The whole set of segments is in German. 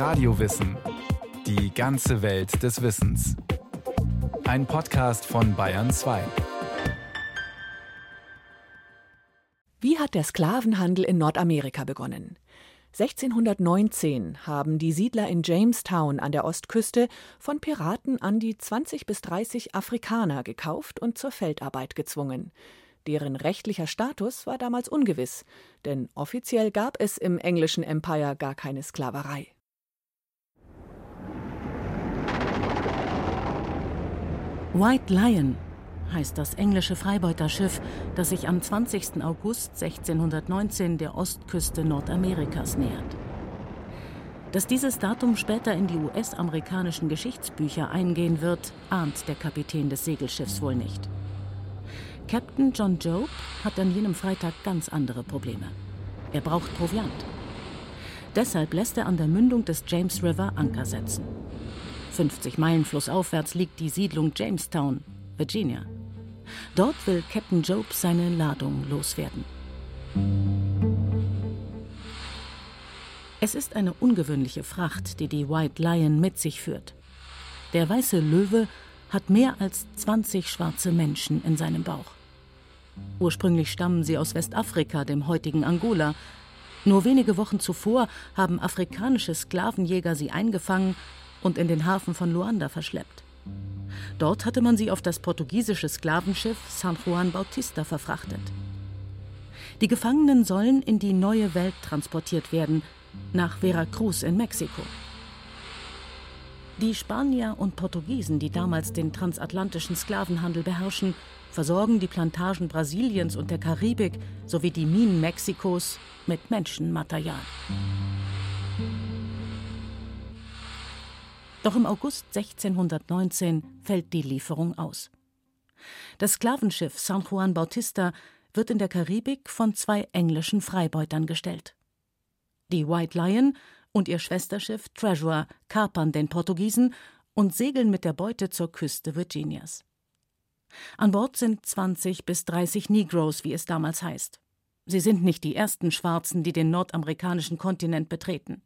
Radiowissen. Die ganze Welt des Wissens. Ein Podcast von Bayern 2. Wie hat der Sklavenhandel in Nordamerika begonnen? 1619 haben die Siedler in Jamestown an der Ostküste von Piraten an die 20 bis 30 Afrikaner gekauft und zur Feldarbeit gezwungen. Deren rechtlicher Status war damals ungewiss, denn offiziell gab es im englischen Empire gar keine Sklaverei. White Lion heißt das englische Freibeuterschiff, das sich am 20. August 1619 der Ostküste Nordamerikas nähert. Dass dieses Datum später in die US-amerikanischen Geschichtsbücher eingehen wird, ahnt der Kapitän des Segelschiffs wohl nicht. Captain John Job hat an jenem Freitag ganz andere Probleme. Er braucht Proviant. Deshalb lässt er an der Mündung des James River Anker setzen. 50 Meilen flussaufwärts liegt die Siedlung Jamestown, Virginia. Dort will Captain Job seine Ladung loswerden. Es ist eine ungewöhnliche Fracht, die die White Lion mit sich führt. Der weiße Löwe hat mehr als 20 schwarze Menschen in seinem Bauch. Ursprünglich stammen sie aus Westafrika, dem heutigen Angola. Nur wenige Wochen zuvor haben afrikanische Sklavenjäger sie eingefangen und in den Hafen von Luanda verschleppt. Dort hatte man sie auf das portugiesische Sklavenschiff San Juan Bautista verfrachtet. Die Gefangenen sollen in die neue Welt transportiert werden, nach Veracruz in Mexiko. Die Spanier und Portugiesen, die damals den transatlantischen Sklavenhandel beherrschen, versorgen die Plantagen Brasiliens und der Karibik sowie die Minen Mexikos mit Menschenmaterial. Doch im August 1619 fällt die Lieferung aus. Das Sklavenschiff San Juan Bautista wird in der Karibik von zwei englischen Freibeutern gestellt. Die White Lion und ihr Schwesterschiff Treasure kapern den Portugiesen und segeln mit der Beute zur Küste Virginias. An Bord sind 20 bis 30 Negroes, wie es damals heißt. Sie sind nicht die ersten Schwarzen, die den nordamerikanischen Kontinent betreten.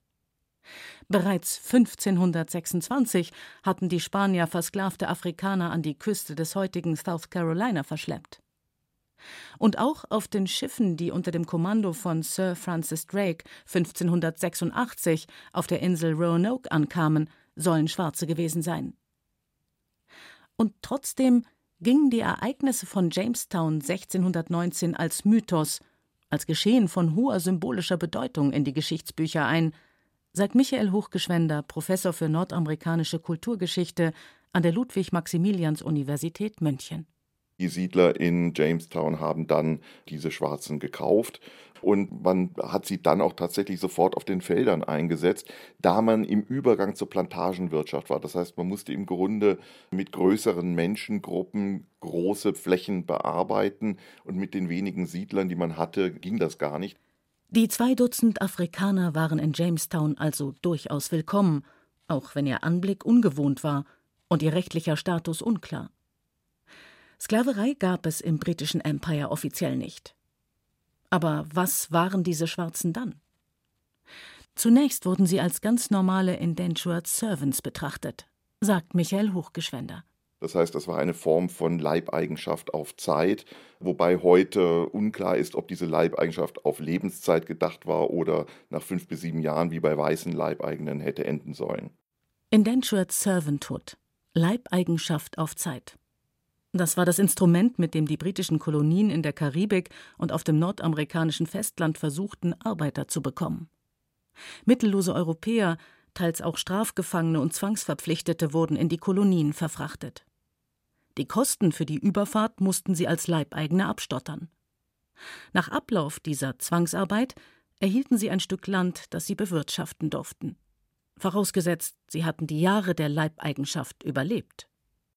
Bereits 1526 hatten die Spanier versklavte Afrikaner an die Küste des heutigen South Carolina verschleppt. Und auch auf den Schiffen, die unter dem Kommando von Sir Francis Drake 1586 auf der Insel Roanoke ankamen, sollen Schwarze gewesen sein. Und trotzdem gingen die Ereignisse von Jamestown 1619 als Mythos, als Geschehen von hoher symbolischer Bedeutung in die Geschichtsbücher ein, sagt Michael Hochgeschwender, Professor für nordamerikanische Kulturgeschichte an der Ludwig-Maximilians-Universität München. Die Siedler in Jamestown haben dann diese Schwarzen gekauft und man hat sie dann auch tatsächlich sofort auf den Feldern eingesetzt, da man im Übergang zur Plantagenwirtschaft war. Das heißt, man musste im Grunde mit größeren Menschengruppen große Flächen bearbeiten und mit den wenigen Siedlern, die man hatte, ging das gar nicht. Die zwei Dutzend Afrikaner waren in Jamestown also durchaus willkommen, auch wenn ihr Anblick ungewohnt war und ihr rechtlicher Status unklar. Sklaverei gab es im britischen Empire offiziell nicht. Aber was waren diese Schwarzen dann? Zunächst wurden sie als ganz normale Indentured Servants betrachtet, sagt Michael Hochgeschwender. Das heißt, das war eine Form von Leibeigenschaft auf Zeit, wobei heute unklar ist, ob diese Leibeigenschaft auf Lebenszeit gedacht war oder nach fünf bis sieben Jahren wie bei weißen Leibeigenen hätte enden sollen. Indentured Servanthood, Leibeigenschaft auf Zeit. Das war das Instrument, mit dem die britischen Kolonien in der Karibik und auf dem nordamerikanischen Festland versuchten, Arbeiter zu bekommen. Mittellose Europäer, teils auch Strafgefangene und Zwangsverpflichtete wurden in die Kolonien verfrachtet. Die Kosten für die Überfahrt mussten sie als Leibeigene abstottern. Nach Ablauf dieser Zwangsarbeit erhielten sie ein Stück Land, das sie bewirtschaften durften. Vorausgesetzt, sie hatten die Jahre der Leibeigenschaft überlebt.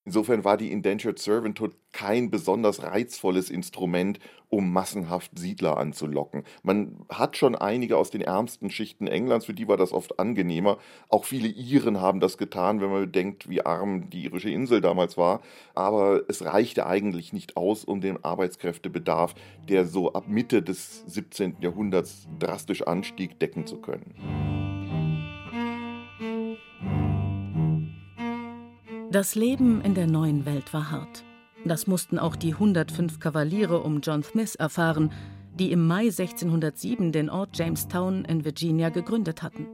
Insofern war die Indentured Servanthood kein besonders reizvolles Instrument, um massenhaft Siedler anzulocken. Man hat schon einige aus den ärmsten Schichten Englands, für die war das oft angenehmer. Auch viele Iren haben das getan, wenn man bedenkt, wie arm die irische Insel damals war. Aber es reichte eigentlich nicht aus, um den Arbeitskräftebedarf, der so ab Mitte des 17. Jahrhunderts drastisch anstieg, decken zu können. Das Leben in der neuen Welt war hart. Das mussten auch die 105 Kavaliere um John Smith erfahren, die im Mai 1607 den Ort Jamestown in Virginia gegründet hatten.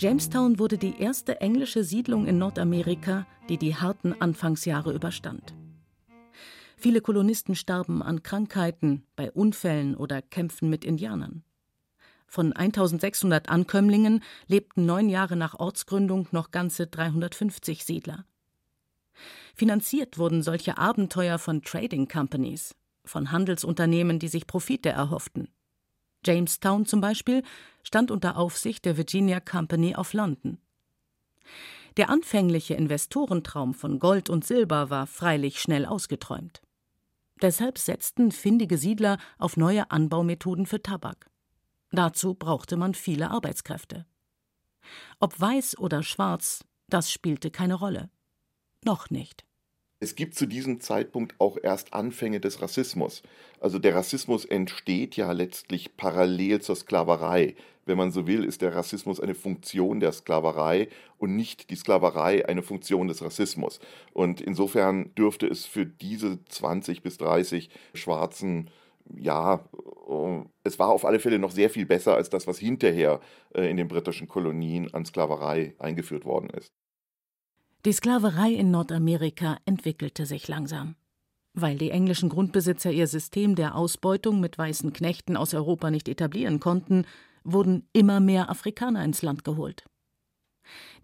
Jamestown wurde die erste englische Siedlung in Nordamerika, die die harten Anfangsjahre überstand. Viele Kolonisten starben an Krankheiten, bei Unfällen oder Kämpfen mit Indianern. Von 1600 Ankömmlingen lebten neun Jahre nach Ortsgründung noch ganze 350 Siedler. Finanziert wurden solche Abenteuer von Trading Companies, von Handelsunternehmen, die sich Profite erhofften. Jamestown zum Beispiel stand unter Aufsicht der Virginia Company of London. Der anfängliche Investorentraum von Gold und Silber war freilich schnell ausgeträumt. Deshalb setzten findige Siedler auf neue Anbaumethoden für Tabak. Dazu brauchte man viele Arbeitskräfte. Ob weiß oder schwarz, das spielte keine Rolle. Noch nicht. Es gibt zu diesem Zeitpunkt auch erst Anfänge des Rassismus. Also der Rassismus entsteht ja letztlich parallel zur Sklaverei. Wenn man so will, ist der Rassismus eine Funktion der Sklaverei und nicht die Sklaverei eine Funktion des Rassismus. Und insofern dürfte es für diese 20 bis 30 schwarzen ja, äh, es war auf alle Fälle noch sehr viel besser als das, was hinterher äh, in den britischen Kolonien an Sklaverei eingeführt worden ist. Die Sklaverei in Nordamerika entwickelte sich langsam. Weil die englischen Grundbesitzer ihr System der Ausbeutung mit weißen Knechten aus Europa nicht etablieren konnten, wurden immer mehr Afrikaner ins Land geholt.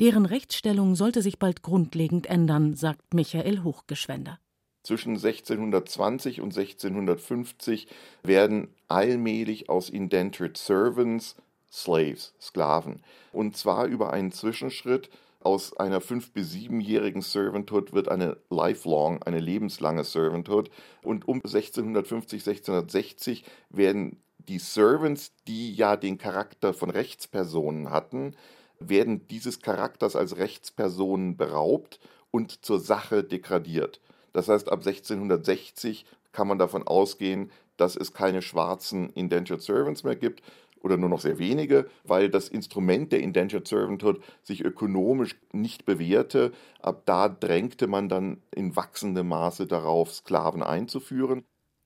Deren Rechtsstellung sollte sich bald grundlegend ändern, sagt Michael Hochgeschwender. Zwischen 1620 und 1650 werden allmählich aus Indentured Servants Slaves, Sklaven. Und zwar über einen Zwischenschritt aus einer fünf- bis siebenjährigen Servanthood wird eine lifelong, eine lebenslange Servanthood. Und um 1650, 1660 werden die Servants, die ja den Charakter von Rechtspersonen hatten, werden dieses Charakters als Rechtspersonen beraubt und zur Sache degradiert. Das heißt, ab 1660 kann man davon ausgehen, dass es keine schwarzen Indentured Servants mehr gibt, oder nur noch sehr wenige, weil das Instrument der Indentured Servanthood sich ökonomisch nicht bewährte. Ab da drängte man dann in wachsendem Maße darauf, Sklaven einzuführen.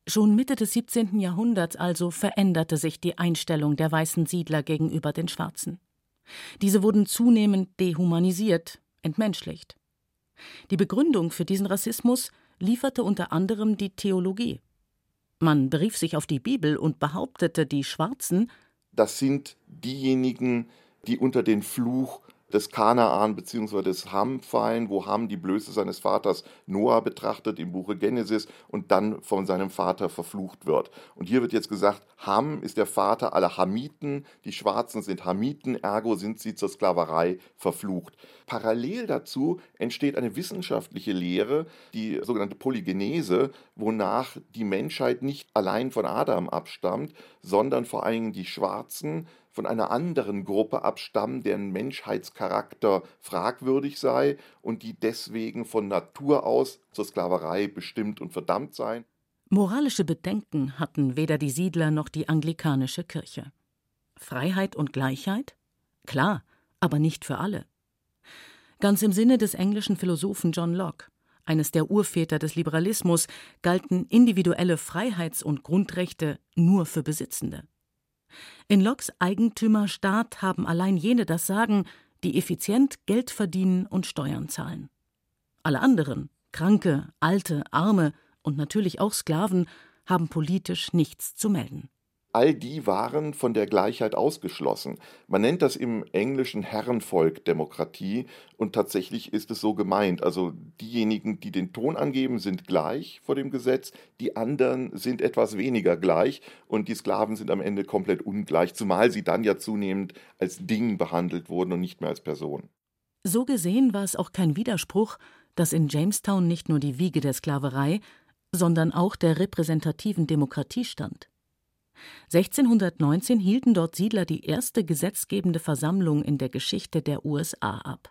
Schon Mitte des 17. Jahrhunderts also veränderte sich die Einstellung der weißen Siedler gegenüber den Schwarzen. Diese wurden zunehmend dehumanisiert, entmenschlicht. Die Begründung für diesen Rassismus lieferte unter anderem die Theologie. Man berief sich auf die Bibel und behauptete, die Schwarzen das sind diejenigen, die unter den Fluch des Kanaan bzw. des Ham fallen, wo Ham die Blöße seines Vaters Noah betrachtet im Buche Genesis und dann von seinem Vater verflucht wird. Und hier wird jetzt gesagt, Ham ist der Vater aller Hamiten, die Schwarzen sind Hamiten, ergo sind sie zur Sklaverei verflucht. Parallel dazu entsteht eine wissenschaftliche Lehre, die sogenannte Polygenese, wonach die Menschheit nicht allein von Adam abstammt, sondern vor allem die Schwarzen von einer anderen Gruppe abstammen, deren Menschheitscharakter fragwürdig sei und die deswegen von Natur aus zur Sklaverei bestimmt und verdammt seien. Moralische Bedenken hatten weder die Siedler noch die anglikanische Kirche. Freiheit und Gleichheit? Klar, aber nicht für alle. Ganz im Sinne des englischen Philosophen John Locke, eines der Urväter des Liberalismus, galten individuelle Freiheits- und Grundrechte nur für Besitzende. In Locks Eigentümerstaat haben allein jene das Sagen, die effizient Geld verdienen und Steuern zahlen. Alle anderen, Kranke, Alte, Arme und natürlich auch Sklaven, haben politisch nichts zu melden all die waren von der Gleichheit ausgeschlossen. Man nennt das im Englischen Herrenvolk Demokratie und tatsächlich ist es so gemeint. Also diejenigen, die den Ton angeben, sind gleich vor dem Gesetz, die anderen sind etwas weniger gleich und die Sklaven sind am Ende komplett ungleich, zumal sie dann ja zunehmend als Ding behandelt wurden und nicht mehr als Person. So gesehen war es auch kein Widerspruch, dass in Jamestown nicht nur die Wiege der Sklaverei, sondern auch der repräsentativen Demokratie stand. 1619 hielten dort Siedler die erste gesetzgebende Versammlung in der Geschichte der USA ab.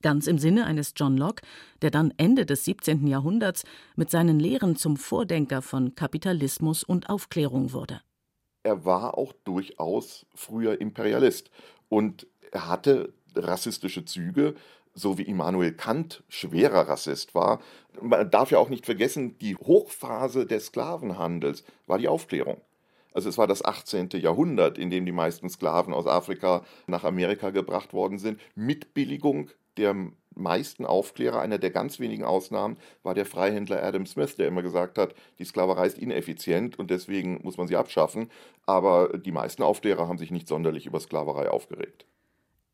Ganz im Sinne eines John Locke, der dann Ende des 17. Jahrhunderts mit seinen Lehren zum Vordenker von Kapitalismus und Aufklärung wurde. Er war auch durchaus früher Imperialist und er hatte rassistische Züge, so wie Immanuel Kant schwerer Rassist war. Man darf ja auch nicht vergessen, die Hochphase des Sklavenhandels war die Aufklärung. Also es war das 18. Jahrhundert, in dem die meisten Sklaven aus Afrika nach Amerika gebracht worden sind, mit Billigung der meisten Aufklärer, einer der ganz wenigen Ausnahmen, war der Freihändler Adam Smith, der immer gesagt hat, die Sklaverei ist ineffizient und deswegen muss man sie abschaffen. Aber die meisten Aufklärer haben sich nicht sonderlich über Sklaverei aufgeregt.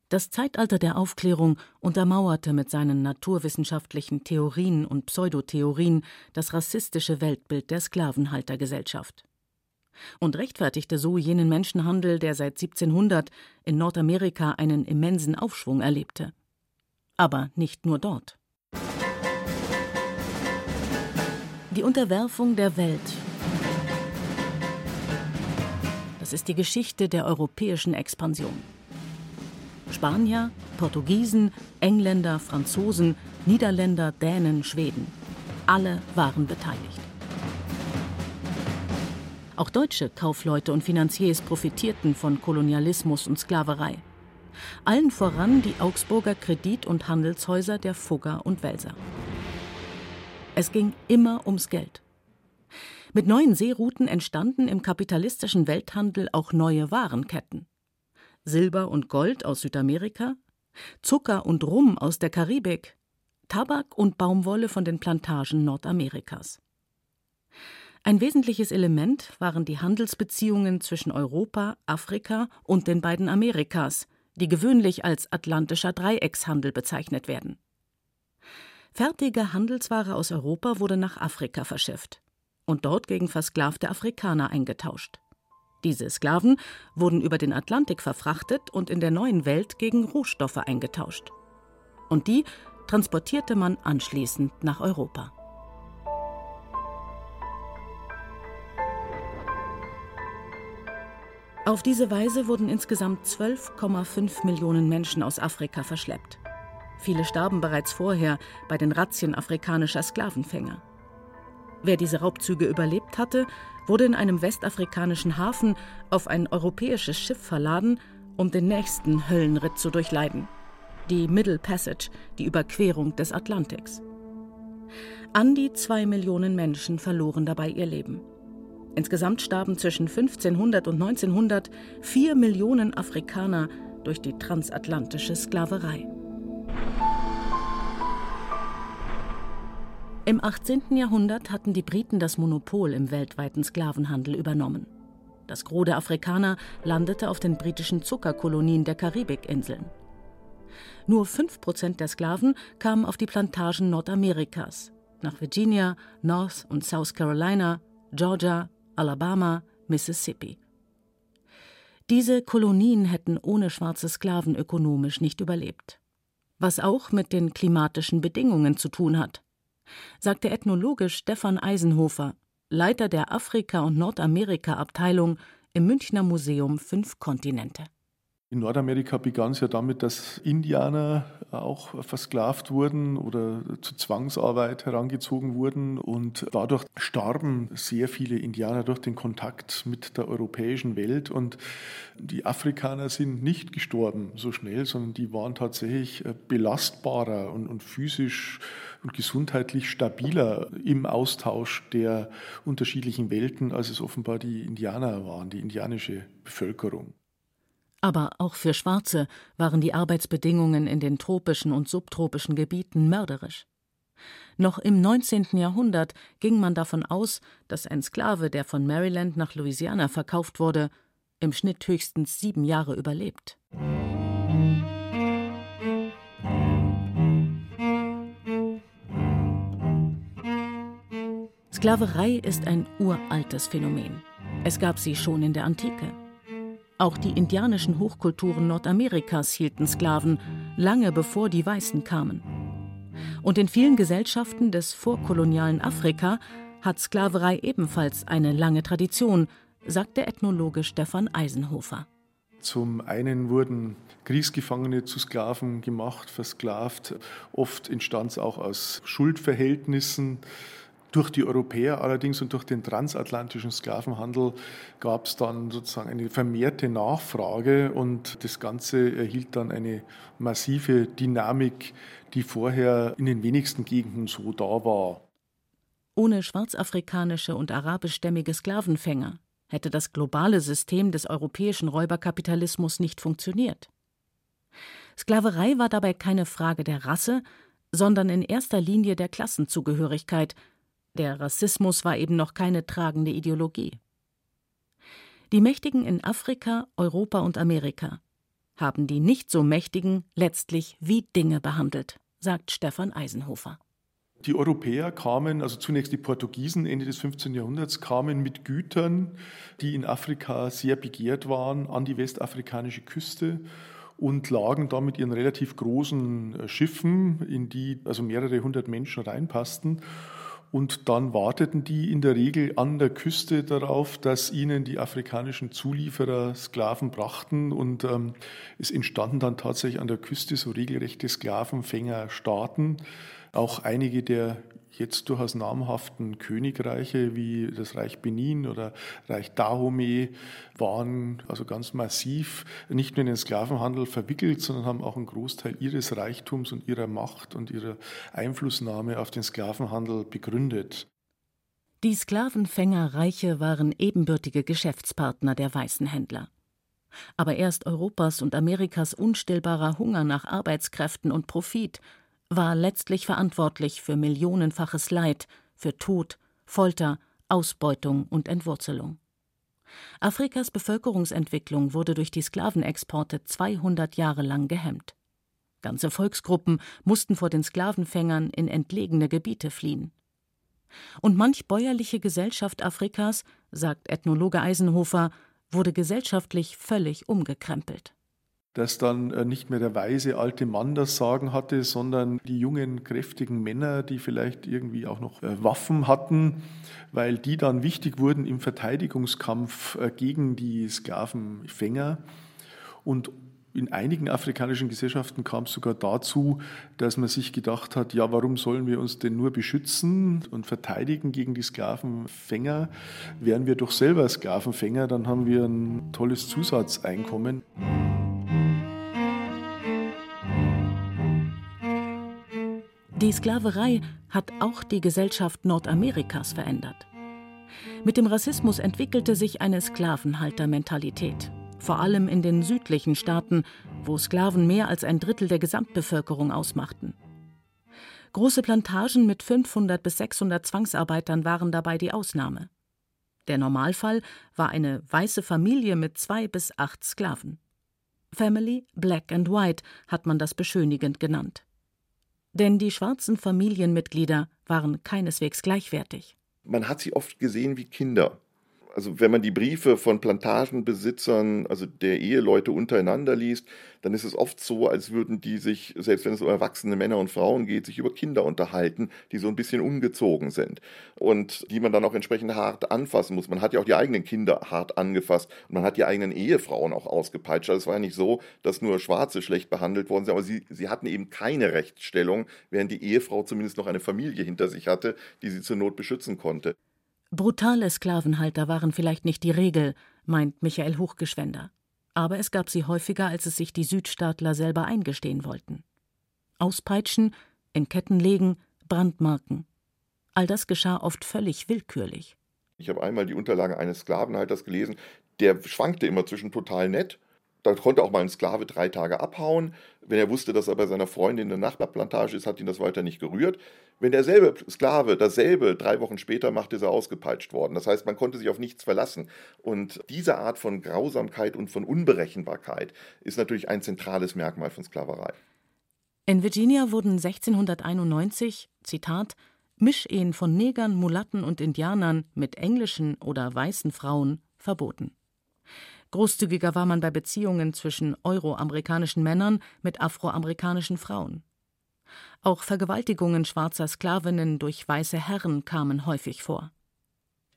Das Zeitalter der Aufklärung untermauerte mit seinen naturwissenschaftlichen Theorien und Pseudotheorien das rassistische Weltbild der Sklavenhaltergesellschaft und rechtfertigte so jenen Menschenhandel, der seit 1700 in Nordamerika einen immensen Aufschwung erlebte. Aber nicht nur dort. Die Unterwerfung der Welt. Das ist die Geschichte der europäischen Expansion. Spanier, Portugiesen, Engländer, Franzosen, Niederländer, Dänen, Schweden. Alle waren beteiligt. Auch deutsche Kaufleute und Finanziers profitierten von Kolonialismus und Sklaverei. Allen voran die Augsburger Kredit- und Handelshäuser der Fugger und Welser. Es ging immer ums Geld. Mit neuen Seerouten entstanden im kapitalistischen Welthandel auch neue Warenketten. Silber und Gold aus Südamerika, Zucker und Rum aus der Karibik, Tabak und Baumwolle von den Plantagen Nordamerikas. Ein wesentliches Element waren die Handelsbeziehungen zwischen Europa, Afrika und den beiden Amerikas, die gewöhnlich als atlantischer Dreieckshandel bezeichnet werden. Fertige Handelsware aus Europa wurde nach Afrika verschifft und dort gegen versklavte Afrikaner eingetauscht. Diese Sklaven wurden über den Atlantik verfrachtet und in der neuen Welt gegen Rohstoffe eingetauscht. Und die transportierte man anschließend nach Europa. Auf diese Weise wurden insgesamt 12,5 Millionen Menschen aus Afrika verschleppt. Viele starben bereits vorher bei den Razzien afrikanischer Sklavenfänger. Wer diese Raubzüge überlebt hatte, wurde in einem westafrikanischen Hafen auf ein europäisches Schiff verladen, um den nächsten Höllenritt zu durchleiden. Die Middle Passage, die Überquerung des Atlantiks. An die zwei Millionen Menschen verloren dabei ihr Leben. Insgesamt starben zwischen 1500 und 1900 vier Millionen Afrikaner durch die transatlantische Sklaverei. Im 18. Jahrhundert hatten die Briten das Monopol im weltweiten Sklavenhandel übernommen. Das Gros der Afrikaner landete auf den britischen Zuckerkolonien der Karibikinseln. Nur 5 Prozent der Sklaven kamen auf die Plantagen Nordamerikas, nach Virginia, North und South Carolina, Georgia, Alabama, Mississippi. Diese Kolonien hätten ohne schwarze Sklaven ökonomisch nicht überlebt. Was auch mit den klimatischen Bedingungen zu tun hat, sagt der Ethnologe Stefan Eisenhofer, Leiter der Afrika- und Nordamerika-Abteilung im Münchner Museum Fünf Kontinente. In Nordamerika begann es ja damit, dass Indianer auch versklavt wurden oder zur Zwangsarbeit herangezogen wurden. Und dadurch starben sehr viele Indianer durch den Kontakt mit der europäischen Welt. Und die Afrikaner sind nicht gestorben so schnell, sondern die waren tatsächlich äh, belastbarer und, und physisch und gesundheitlich stabiler im Austausch der unterschiedlichen Welten, als es offenbar die Indianer waren, die indianische Bevölkerung. Aber auch für Schwarze waren die Arbeitsbedingungen in den tropischen und subtropischen Gebieten mörderisch. Noch im 19. Jahrhundert ging man davon aus, dass ein Sklave, der von Maryland nach Louisiana verkauft wurde, im Schnitt höchstens sieben Jahre überlebt. Sklaverei ist ein uraltes Phänomen. Es gab sie schon in der Antike. Auch die indianischen Hochkulturen Nordamerikas hielten Sklaven, lange bevor die Weißen kamen. Und in vielen Gesellschaften des vorkolonialen Afrika hat Sklaverei ebenfalls eine lange Tradition, sagt der Ethnologe Stefan Eisenhofer. Zum einen wurden Kriegsgefangene zu Sklaven gemacht, versklavt. Oft entstand es auch aus Schuldverhältnissen Durch die Europäer allerdings und durch den transatlantischen Sklavenhandel gab es dann sozusagen eine vermehrte Nachfrage und das Ganze erhielt dann eine massive Dynamik, die vorher in den wenigsten Gegenden so da war. Ohne schwarzafrikanische und arabischstämmige Sklavenfänger hätte das globale System des europäischen Räuberkapitalismus nicht funktioniert. Sklaverei war dabei keine Frage der Rasse, sondern in erster Linie der Klassenzugehörigkeit. Der Rassismus war eben noch keine tragende Ideologie. Die Mächtigen in Afrika, Europa und Amerika haben die nicht so Mächtigen letztlich wie Dinge behandelt, sagt Stefan Eisenhofer. Die Europäer kamen, also zunächst die Portugiesen Ende des 15. Jahrhunderts, kamen mit Gütern, die in Afrika sehr begehrt waren, an die westafrikanische Küste und lagen da mit ihren relativ großen äh, Schiffen, in die also mehrere hundert Menschen reinpassten. Und dann warteten die in der Regel an der Küste darauf, dass ihnen die afrikanischen Zulieferer Sklaven brachten. Und ähm, es entstanden dann tatsächlich an der Küste so regelrechte Sklavenfängerstaaten. Auch einige der jetzt durchaus namhaften Königreiche wie das Reich Benin oder Reich Dahomey waren also ganz massiv nicht nur in den Sklavenhandel verwickelt, sondern haben auch einen Großteil ihres Reichtums und ihrer Macht und ihrer Einflussnahme auf den Sklavenhandel begründet. Die Sklavenfängerreiche waren ebenbürtige Geschäftspartner der weißen Händler. Aber erst Europas und Amerikas unstillbarer Hunger nach Arbeitskräften und Profit war letztlich verantwortlich für millionenfaches Leid, für Tod, Folter, Ausbeutung und Entwurzelung. Afrikas Bevölkerungsentwicklung wurde durch die Sklavenexporte 200 Jahre lang gehemmt. Ganze Volksgruppen mussten vor den Sklavenfängern in entlegene Gebiete fliehen. Und manch bäuerliche Gesellschaft Afrikas, sagt Ethnologe Eisenhofer, wurde gesellschaftlich völlig umgekrempelt dass dann äh, nicht mehr der weise alte Mann das Sagen hatte, sondern die jungen, kräftigen Männer, die vielleicht irgendwie auch noch äh, Waffen hatten, weil die dann wichtig wurden im Verteidigungskampf äh, gegen die Sklavenfänger. Und in einigen afrikanischen Gesellschaften kam es sogar dazu, dass man sich gedacht hat, ja, warum sollen wir uns denn nur beschützen und verteidigen gegen die Sklavenfänger? Wären wir doch selber Sklavenfänger, dann haben wir ein tolles Zusatzeinkommen. Die Sklaverei hat auch die Gesellschaft Nordamerikas verändert. Mit dem Rassismus entwickelte sich eine Sklavenhaltermentalität, vor allem in den südlichen Staaten, wo Sklaven mehr als ein Drittel der Gesamtbevölkerung ausmachten. Große Plantagen mit 500 bis 600 Zwangsarbeitern waren dabei die Ausnahme. Der Normalfall war eine weiße Familie mit zwei bis acht Sklaven. Family Black and White hat man das beschönigend genannt. Denn die schwarzen Familienmitglieder waren keineswegs gleichwertig. Man hat sie oft gesehen wie Kinder also wenn man die Briefe von Plantagenbesitzern, also der Eheleute untereinander liest, dann ist es oft so, als würden die sich, selbst wenn es um erwachsene Männer und Frauen geht, sich über Kinder unterhalten, die so ein bisschen ungezogen sind und die man dann auch entsprechend hart anfassen muss. Man hat ja auch die eigenen Kinder hart angefasst und man hat die eigenen Ehefrauen auch ausgepeitscht. Also es war ja nicht so, dass nur Schwarze schlecht behandelt worden sind, aber sie, sie hatten eben keine Rechtsstellung, während die Ehefrau zumindest noch eine Familie hinter sich hatte, die sie zur Not beschützen konnte. Brutale Sklavenhalter waren vielleicht nicht die Regel, meint Michael Hochgeschwender. Aber es gab sie häufiger, als es sich die Südstaatler selber eingestehen wollten. Auspeitschen, in Ketten legen, Brandmarken. All das geschah oft völlig willkürlich. Ich habe einmal die Unterlagen eines Sklavenhalters gelesen, der schwankte immer zwischen total nett da konnte auch mal ein Sklave drei Tage abhauen. Wenn er wusste, dass er bei seiner Freundin in der Nachbarplantage ist, hat ihn das weiter nicht gerührt. Wenn derselbe Sklave dasselbe drei Wochen später macht, ist er ausgepeitscht worden. Das heißt, man konnte sich auf nichts verlassen. Und diese Art von Grausamkeit und von Unberechenbarkeit ist natürlich ein zentrales Merkmal von Sklaverei. In Virginia wurden 1691, Zitat, Mischehen von Negern, Mulatten und Indianern mit englischen oder weißen Frauen verboten. Großzügiger war man bei Beziehungen zwischen euroamerikanischen Männern mit afroamerikanischen Frauen. Auch Vergewaltigungen schwarzer Sklavinnen durch weiße Herren kamen häufig vor.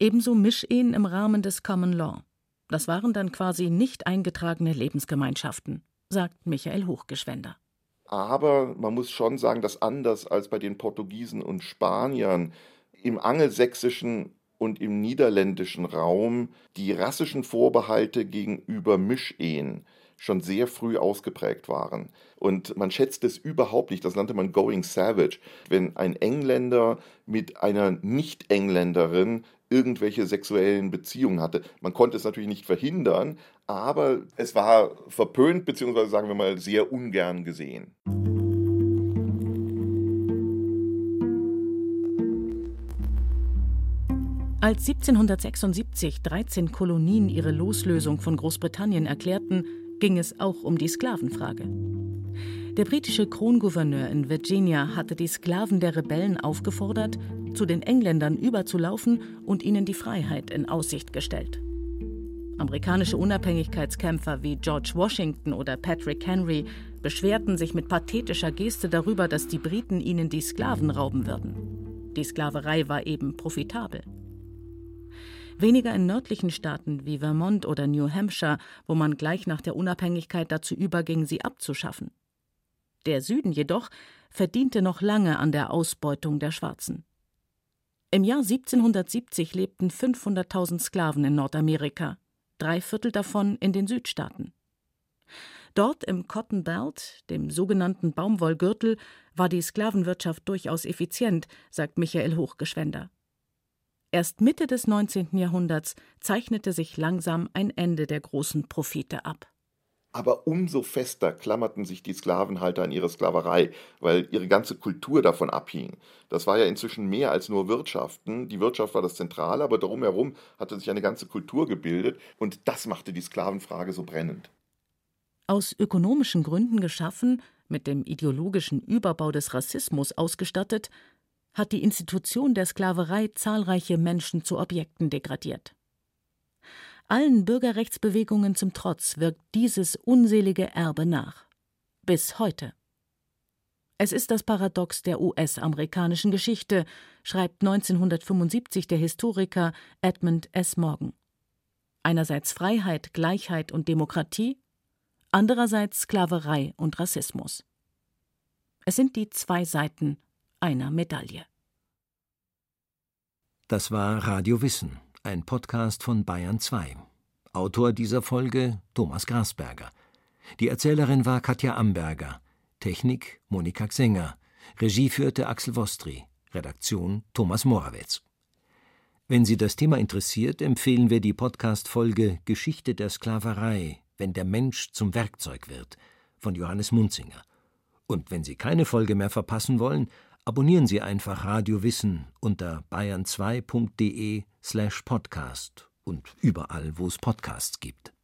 Ebenso Mischehen im Rahmen des Common Law. Das waren dann quasi nicht eingetragene Lebensgemeinschaften, sagt Michael Hochgeschwender. Aber man muss schon sagen, dass anders als bei den Portugiesen und Spaniern im angelsächsischen und im niederländischen Raum die rassischen Vorbehalte gegenüber Mischehen schon sehr früh ausgeprägt waren. Und man schätzt es überhaupt nicht, das nannte man Going Savage, wenn ein Engländer mit einer Nicht-Engländerin irgendwelche sexuellen Beziehungen hatte. Man konnte es natürlich nicht verhindern, aber es war verpönt, beziehungsweise sagen wir mal sehr ungern gesehen. Als 1776 13 Kolonien ihre Loslösung von Großbritannien erklärten, ging es auch um die Sklavenfrage. Der britische Krongouverneur in Virginia hatte die Sklaven der Rebellen aufgefordert, zu den Engländern überzulaufen und ihnen die Freiheit in Aussicht gestellt. Amerikanische Unabhängigkeitskämpfer wie George Washington oder Patrick Henry beschwerten sich mit pathetischer Geste darüber, dass die Briten ihnen die Sklaven rauben würden. Die Sklaverei war eben profitabel. Weniger in nördlichen Staaten wie Vermont oder New Hampshire, wo man gleich nach der Unabhängigkeit dazu überging, sie abzuschaffen. Der Süden jedoch verdiente noch lange an der Ausbeutung der Schwarzen. Im Jahr 1770 lebten 500.000 Sklaven in Nordamerika, drei Viertel davon in den Südstaaten. Dort im Cotton Belt, dem sogenannten Baumwollgürtel, war die Sklavenwirtschaft durchaus effizient, sagt Michael Hochgeschwender. Erst Mitte des 19. Jahrhunderts zeichnete sich langsam ein Ende der großen Profite ab. Aber umso fester klammerten sich die Sklavenhalter an ihre Sklaverei, weil ihre ganze Kultur davon abhing. Das war ja inzwischen mehr als nur Wirtschaften. Die Wirtschaft war das Zentrale, aber darum herum hatte sich eine ganze Kultur gebildet und das machte die Sklavenfrage so brennend. Aus ökonomischen Gründen geschaffen, mit dem ideologischen Überbau des Rassismus ausgestattet, hat die Institution der Sklaverei zahlreiche Menschen zu Objekten degradiert. Allen Bürgerrechtsbewegungen zum Trotz wirkt dieses unselige Erbe nach. Bis heute. Es ist das Paradox der US-amerikanischen Geschichte, schreibt 1975 der Historiker Edmund S. Morgan. Einerseits Freiheit, Gleichheit und Demokratie, andererseits Sklaverei und Rassismus. Es sind die zwei Seiten einer Medaille. Das war Radio Wissen, ein Podcast von Bayern 2. Autor dieser Folge Thomas Grasberger. Die Erzählerin war Katja Amberger. Technik Monika Xenger. Regie führte Axel Wostri. Redaktion Thomas Morawetz. Wenn Sie das Thema interessiert, empfehlen wir die Podcast-Folge Geschichte der Sklaverei, wenn der Mensch zum Werkzeug wird, von Johannes Munzinger. Und wenn Sie keine Folge mehr verpassen wollen, Abonnieren Sie einfach Radio Wissen unter bayern2.de slash podcast und überall, wo es Podcasts gibt.